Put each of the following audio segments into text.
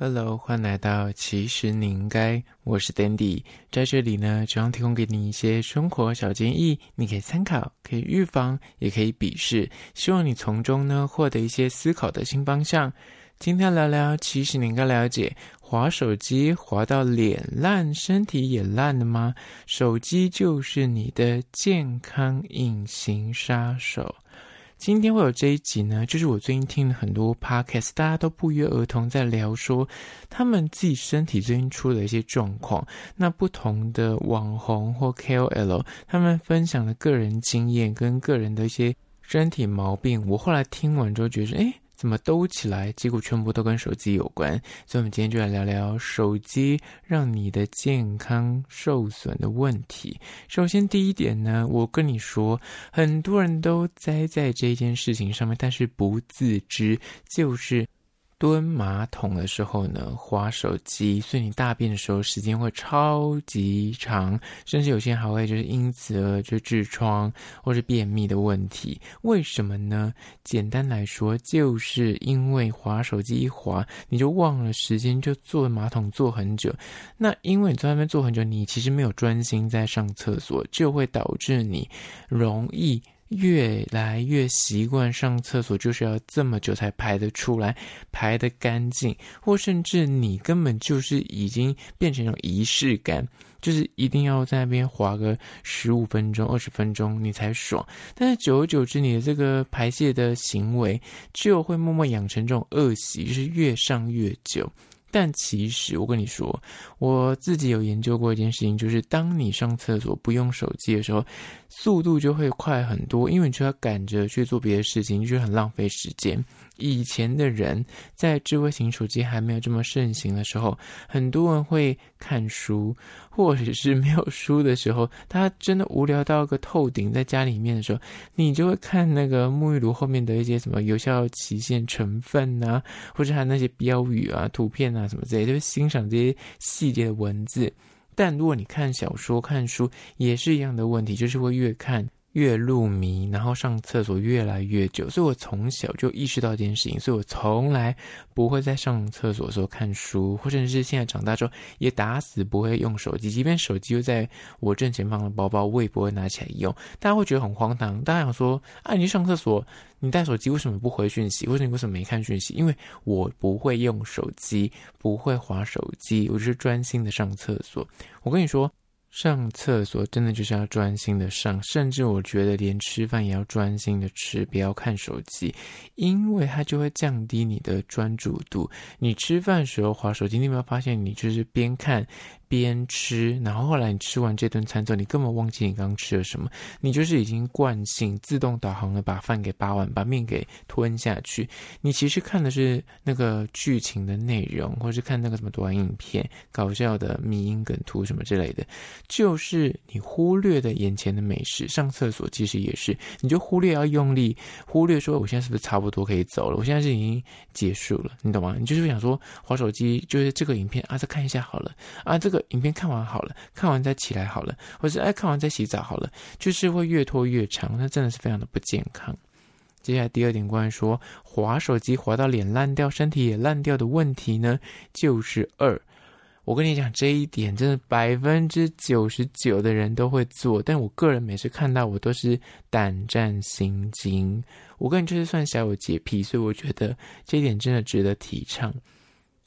Hello，欢迎来到其实你应该，我是 Dandy，在这里呢，主要提供给你一些生活小建议，你可以参考，可以预防，也可以鄙视，希望你从中呢获得一些思考的新方向。今天聊聊，其实你应该了解，滑手机滑到脸烂，身体也烂了吗？手机就是你的健康隐形杀手。今天会有这一集呢，就是我最近听了很多 podcast，大家都不约而同在聊说他们自己身体最近出了一些状况。那不同的网红或 KOL，他们分享的个人经验跟个人的一些身体毛病，我后来听完之后觉得，诶怎么兜起来？结果全部都跟手机有关，所以我们今天就来聊聊手机让你的健康受损的问题。首先，第一点呢，我跟你说，很多人都栽在这件事情上面，但是不自知，就是。蹲马桶的时候呢，滑手机，所以你大便的时候时间会超级长，甚至有些人还会就是因此而就痔疮或是便秘的问题。为什么呢？简单来说，就是因为滑手机一滑，你就忘了时间，就坐马桶坐很久。那因为你在那边坐很久，你其实没有专心在上厕所，就会导致你容易。越来越习惯上厕所就是要这么久才排得出来，排得干净，或甚至你根本就是已经变成一种仪式感，就是一定要在那边滑个十五分钟、二十分钟你才爽。但是久而久之，你的这个排泄的行为就会默默养成这种恶习，就是越上越久。但其实，我跟你说，我自己有研究过一件事情，就是当你上厕所不用手机的时候，速度就会快很多，因为你就要赶着去做别的事情，就是很浪费时间。以前的人在智慧型手机还没有这么盛行的时候，很多人会看书，或者是没有书的时候，他真的无聊到个透顶，在家里面的时候，你就会看那个沐浴露后面的一些什么有效期限成分啊，或者还有那些标语啊、图片啊什么之类，就是欣赏这些细节的文字。但如果你看小说、看书，也是一样的问题，就是会越看。越入迷，然后上厕所越来越久，所以我从小就意识到这件事情，所以我从来不会在上厕所的时候看书，或者是现在长大之后也打死不会用手机，即便手机就在我正前方的包包，我也不会拿起来用。大家会觉得很荒唐，大家想说啊，你去上厕所，你带手机为什么不回讯息？为什么你为什么没看讯息？因为我不会用手机，不会滑手机，我就是专心的上厕所。我跟你说。上厕所真的就是要专心的上，甚至我觉得连吃饭也要专心的吃，不要看手机，因为它就会降低你的专注度。你吃饭时候划手机，你有没有发现你就是边看？边吃，然后后来你吃完这顿餐之后，你根本忘记你刚刚吃了什么，你就是已经惯性自动导航的把饭给扒完，把面给吞下去。你其实看的是那个剧情的内容，或是看那个什么短影片、搞笑的迷因梗图什么之类的，就是你忽略的眼前的美食。上厕所其实也是，你就忽略要用力，忽略说我现在是不是差不多可以走了？我现在是已经结束了，你懂吗？你就是想说滑手机，就是这个影片啊，再看一下好了啊，这个。影片看完好了，看完再起来好了，或是哎看完再洗澡好了，就是会越拖越长，那真的是非常的不健康。接下来第二点，关于说滑手机滑到脸烂掉、身体也烂掉的问题呢，就是二。我跟你讲这一点，真的百分之九十九的人都会做，但我个人每次看到我都是胆战心惊。我个人就是算小有洁癖，所以我觉得这一点真的值得提倡。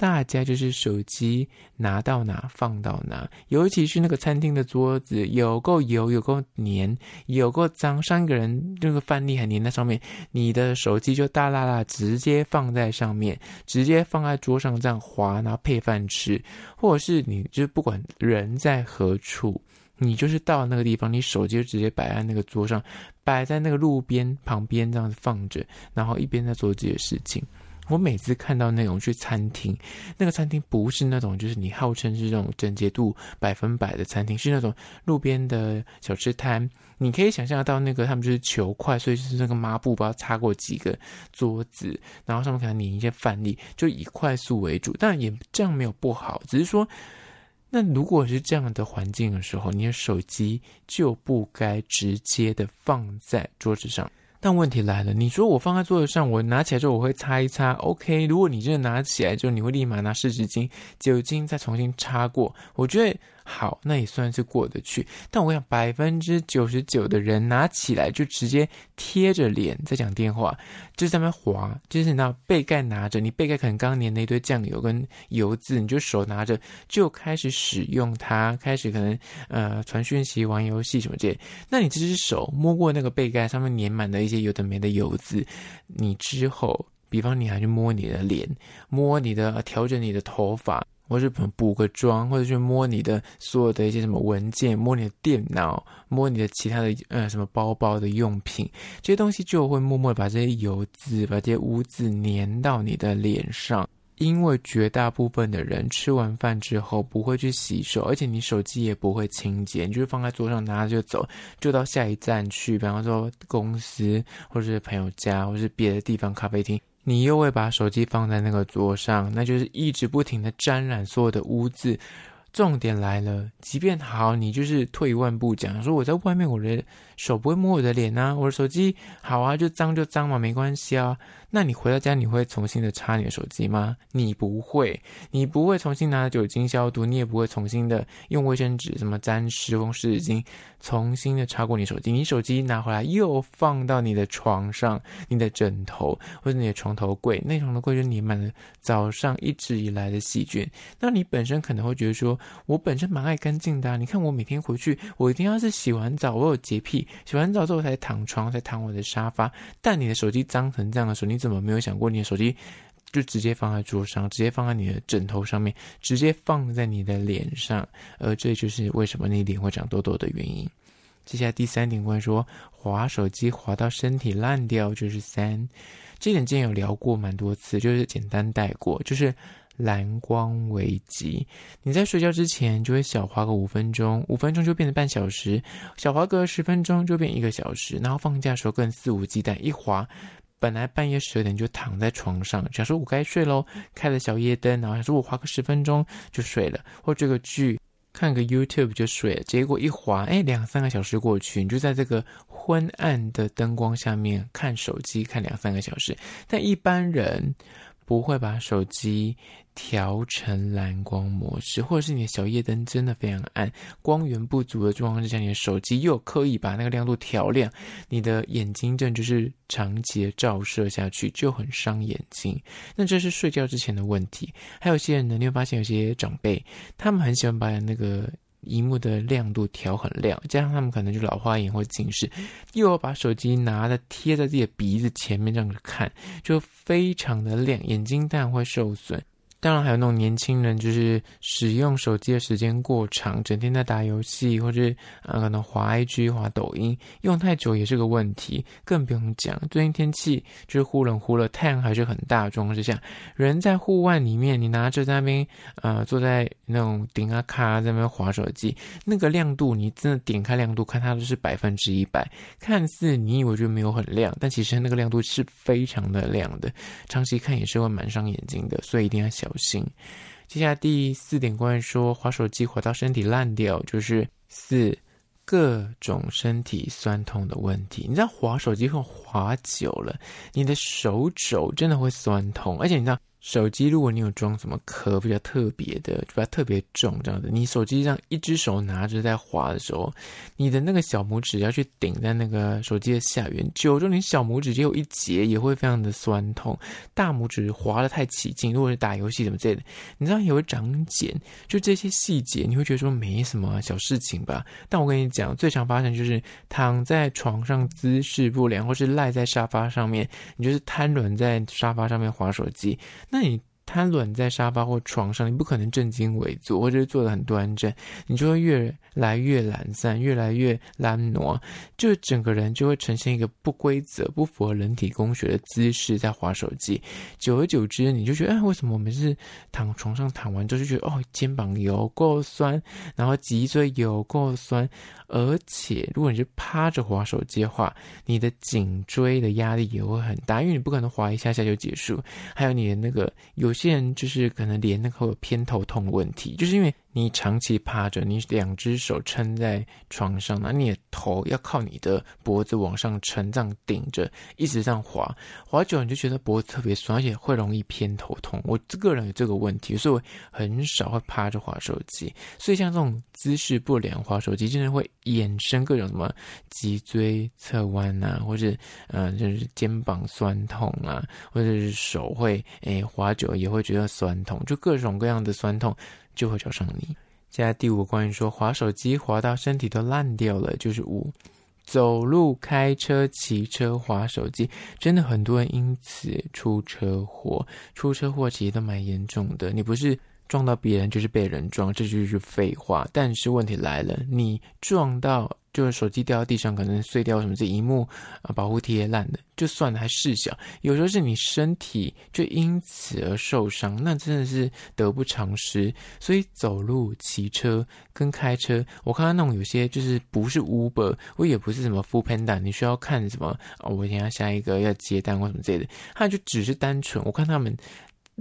大家就是手机拿到哪放到哪，尤其是那个餐厅的桌子，有够油，有够黏，有够脏。三个人那个饭粒还粘在上面，你的手机就大啦啦直接放在上面，直接放在桌上这样滑，然后配饭吃，或者是你就不管人在何处，你就是到那个地方，你手机就直接摆在那个桌上，摆在那个路边旁边这样子放着，然后一边在做自己的事情。我每次看到那种去餐厅，那个餐厅不是那种就是你号称是这种整洁度百分百的餐厅，是那种路边的小吃摊。你可以想象到，那个他们就是求快，所以就是那个抹布不知道擦过几个桌子，然后上面可能粘一些饭粒，就以快速为主。但也这样没有不好，只是说，那如果是这样的环境的时候，你的手机就不该直接的放在桌子上。但问题来了，你说我放在桌子上，我拿起来之后我会擦一擦，OK？如果你真的拿起来之后，你会立马拿湿纸巾、酒精再重新擦过，我觉得。好，那也算是过得去。但我想，百分之九十九的人拿起来就直接贴着脸在讲电话，就在那边滑，就是那背盖拿着，你背盖可能刚粘了一堆酱油跟油渍，你就手拿着就开始使用它，开始可能呃传讯息、玩游戏什么之类。那你这只手摸过那个背盖上面粘满的一些有的没的油渍，你之后，比方你还去摸你的脸，摸你的调整你的头发。或是补个妆，或者去摸你的所有的一些什么文件，摸你的电脑，摸你的其他的呃什么包包的用品，这些东西就会默默把这些油渍、把这些污渍粘到你的脸上。因为绝大部分的人吃完饭之后不会去洗手，而且你手机也不会清洁，你就是放在桌上拿着就走，就到下一站去，比方说公司，或者是朋友家，或者是别的地方咖啡厅。你又会把手机放在那个桌上，那就是一直不停的沾染所有的污渍。重点来了，即便好，你就是退一万步讲，说我在外面，我的手不会摸我的脸啊，我的手机好啊，就脏就脏嘛，没关系啊。那你回到家，你会重新的擦你的手机吗？你不会，你不会重新拿酒精消毒，你也不会重新的用卫生纸什么沾湿风湿纸巾重新的擦过你手机。你手机拿回来又放到你的床上，你的枕头或者你的床头柜，那床头柜就粘满了早上一直以来的细菌。那你本身可能会觉得说，我本身蛮爱干净的啊，你看我每天回去，我一定要是洗完澡，我有洁癖，洗完澡之后才躺床，才躺我的沙发。但你的手机脏成这样的时候，你怎么没有想过你的手机就直接放在桌上，直接放在你的枕头上面，直接放在你的脸上？而这就是为什么你脸会长痘痘的原因。接下来第三点关于说滑手机滑到身体烂掉，就是三。这点之前有聊过蛮多次，就是简单带过，就是蓝光危机。你在睡觉之前就会小滑个五分钟，五分钟就变成半小时，小滑个十分钟就变一个小时，然后放假的时候更肆无忌惮，一滑。本来半夜十二点就躺在床上，想说我该睡喽，开了小夜灯，然后想说我花个十分钟就睡了，或追个剧，看个 YouTube 就睡了。结果一划，哎，两三个小时过去，你就在这个昏暗的灯光下面看手机，看两三个小时。但一般人。不会把手机调成蓝光模式，或者是你的小夜灯真的非常暗，光源不足的状况之下，你的手机又刻意把那个亮度调亮，你的眼睛正就是长期照射下去，就很伤眼睛。那这是睡觉之前的问题。还有些人呢，你会发现有些长辈，他们很喜欢把那个。荧幕的亮度调很亮，加上他们可能就老花眼或近视，又要把手机拿着贴在自己的鼻子前面这样子看，就非常的亮，眼睛当然会受损。当然还有那种年轻人，就是使用手机的时间过长，整天在打游戏，或者啊可能滑 IG、滑抖音，用太久也是个问题。更不用讲，最近天气就是忽冷忽热，太阳还是很大的状况之下，人在户外里面，你拿着在那边呃坐在那种顶啊卡在那边滑手机，那个亮度你真的点开亮度看它都是百分之一百，看似你以为就没有很亮，但其实那个亮度是非常的亮的，长期看也是会蛮伤眼睛的，所以一定要小手心。接下来第四点，关于说滑手机滑到身体烂掉，就是四各种身体酸痛的问题。你知道滑手机会滑久了，你的手肘真的会酸痛，而且你知道。手机，如果你有装什么壳比较特别的，比较特别重这样的，你手机这样一只手拿着在滑的时候，你的那个小拇指要去顶在那个手机的下缘，久就你小拇指只有一节也会非常的酸痛。大拇指滑得太起劲，如果是打游戏什么之类的，你知道也会长茧。就这些细节，你会觉得说没什么小事情吧？但我跟你讲，最常发生就是躺在床上姿势不良，或是赖在沙发上面，你就是瘫软在沙发上面滑手机。那你瘫软在沙发或床上，你不可能正襟危坐，或者是坐得很端正，你就会越来越懒散，越来越懒惰，就整个人就会呈现一个不规则、不符合人体工学的姿势在滑手机。久而久之，你就觉得，哎，为什么我们是躺床上躺完之后就觉得，哦，肩膀有够酸，然后脊椎有够酸。而且，如果你是趴着滑手机的话，你的颈椎的压力也会很大，因为你不可能滑一下下就结束。还有你的那个，有些人就是可能连那个偏头痛的问题，就是因为你长期趴着，你两只手撑在床上，那你的头要靠你的脖子往上撑，这样顶着，一直这样滑，滑久了你就觉得脖子特别酸，而且会容易偏头痛。我这个人有这个问题，所以我很少会趴着滑手机。所以像这种姿势不良滑手机，真的会衍生各种什么脊椎侧弯啊，或者呃就是肩膀酸痛啊，或者是手会诶滑久了也会觉得酸痛，就各种各样的酸痛。就会找上你。现在第五个关于说滑手机滑到身体都烂掉了，就是五，走路、开车、骑车、滑手机，真的很多人因此出车祸。出车祸其实都蛮严重的，你不是撞到别人，就是被人撞，这就是废话。但是问题来了，你撞到。就是手机掉到地上，可能碎掉什么，这一幕啊，保护贴烂的，就算了，还事小。有时候是你身体就因此而受伤，那真的是得不偿失。所以走路、骑车跟开车，我看到那种有些就是不是 Uber，我也不是什么 Foodpanda，你需要看什么啊、我等下下一个要接单或什么之类的，他就只是单纯，我看他们。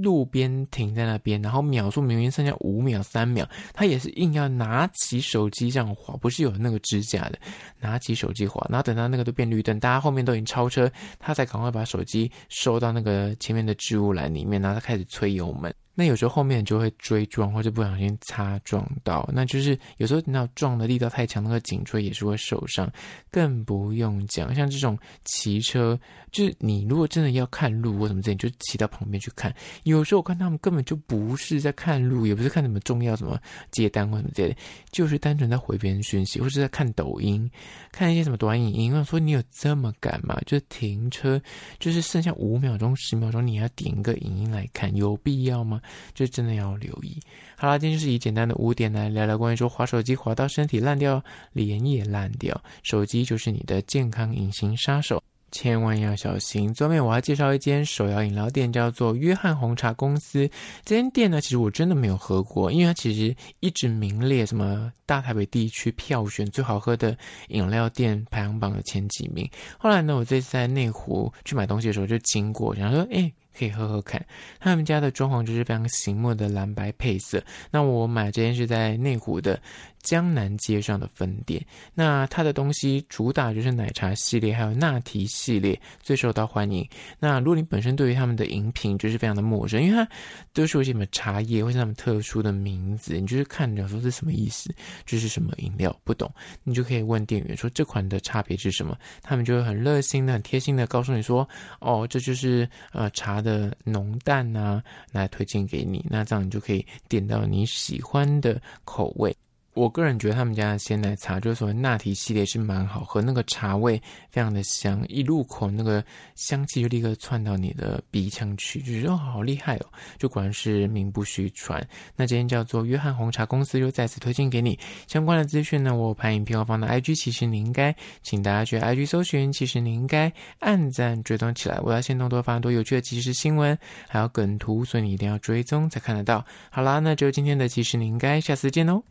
路边停在那边，然后秒数明明剩下五秒、三秒，他也是硬要拿起手机这样滑，不是有那个支架的，拿起手机滑，然后等到那个都变绿灯，大家后面都已经超车，他才赶快把手机收到那个前面的置物篮里面，然后他开始催油门。那有时候后面就会追撞，或者不小心擦撞到，那就是有时候你要撞的力道太强，那个颈椎也是会受伤。更不用讲，像这种骑车，就是你如果真的要看路或什么之类，你就骑到旁边去看。有时候我看他们根本就不是在看路，也不是看什么重要什么接单或什么之类的，就是单纯在回别人讯息，或者在看抖音，看一些什么短影音。我说你有这么赶吗？就停车，就是剩下五秒钟、十秒钟，你要点一个影音来看，有必要吗？这真的要留意。好啦，今天就是以简单的五点来聊聊关于说滑手机滑到身体烂掉，脸也烂掉，手机就是你的健康隐形杀手。千万要小心！最后面我要介绍一间手摇饮料店，叫做约翰红茶公司。这间店呢，其实我真的没有喝过，因为它其实一直名列什么大台北地区票选最好喝的饮料店排行榜的前几名。后来呢，我这次在内湖去买东西的时候就经过，想说，哎。可以喝喝看，他们家的装潢就是非常醒目的蓝白配色。那我买这件是在内湖的江南街上的分店。那它的东西主打就是奶茶系列，还有拿提系列最受到欢迎。那如果你本身对于他们的饮品就是非常的陌生，因为它都是有些什么茶叶或者他们特殊的名字，你就是看着说是什么意思，这、是什么饮料不懂，你就可以问店员说这款的差别是什么，他们就会很热心的、很贴心的告诉你说，哦，这就是呃茶的。的浓淡啊，来推荐给你，那这样你就可以点到你喜欢的口味。我个人觉得他们家的鲜奶茶，就是所谓拿铁系列是蛮好喝，那个茶味非常的香，一入口那个香气就立刻窜到你的鼻腔去，就觉得，好厉害哦，就果然是名不虚传。那今天叫做约翰红茶公司，就再次推荐给你相关的资讯呢。我拍影片后放到 IG，其实你应该，请大家去 IG 搜寻，其实你应该按赞追踪起来。我要先多多发很多有趣的即时新闻，还有梗图，所以你一定要追踪才看得到。好啦，那就今天的其实你应该，下次见哦。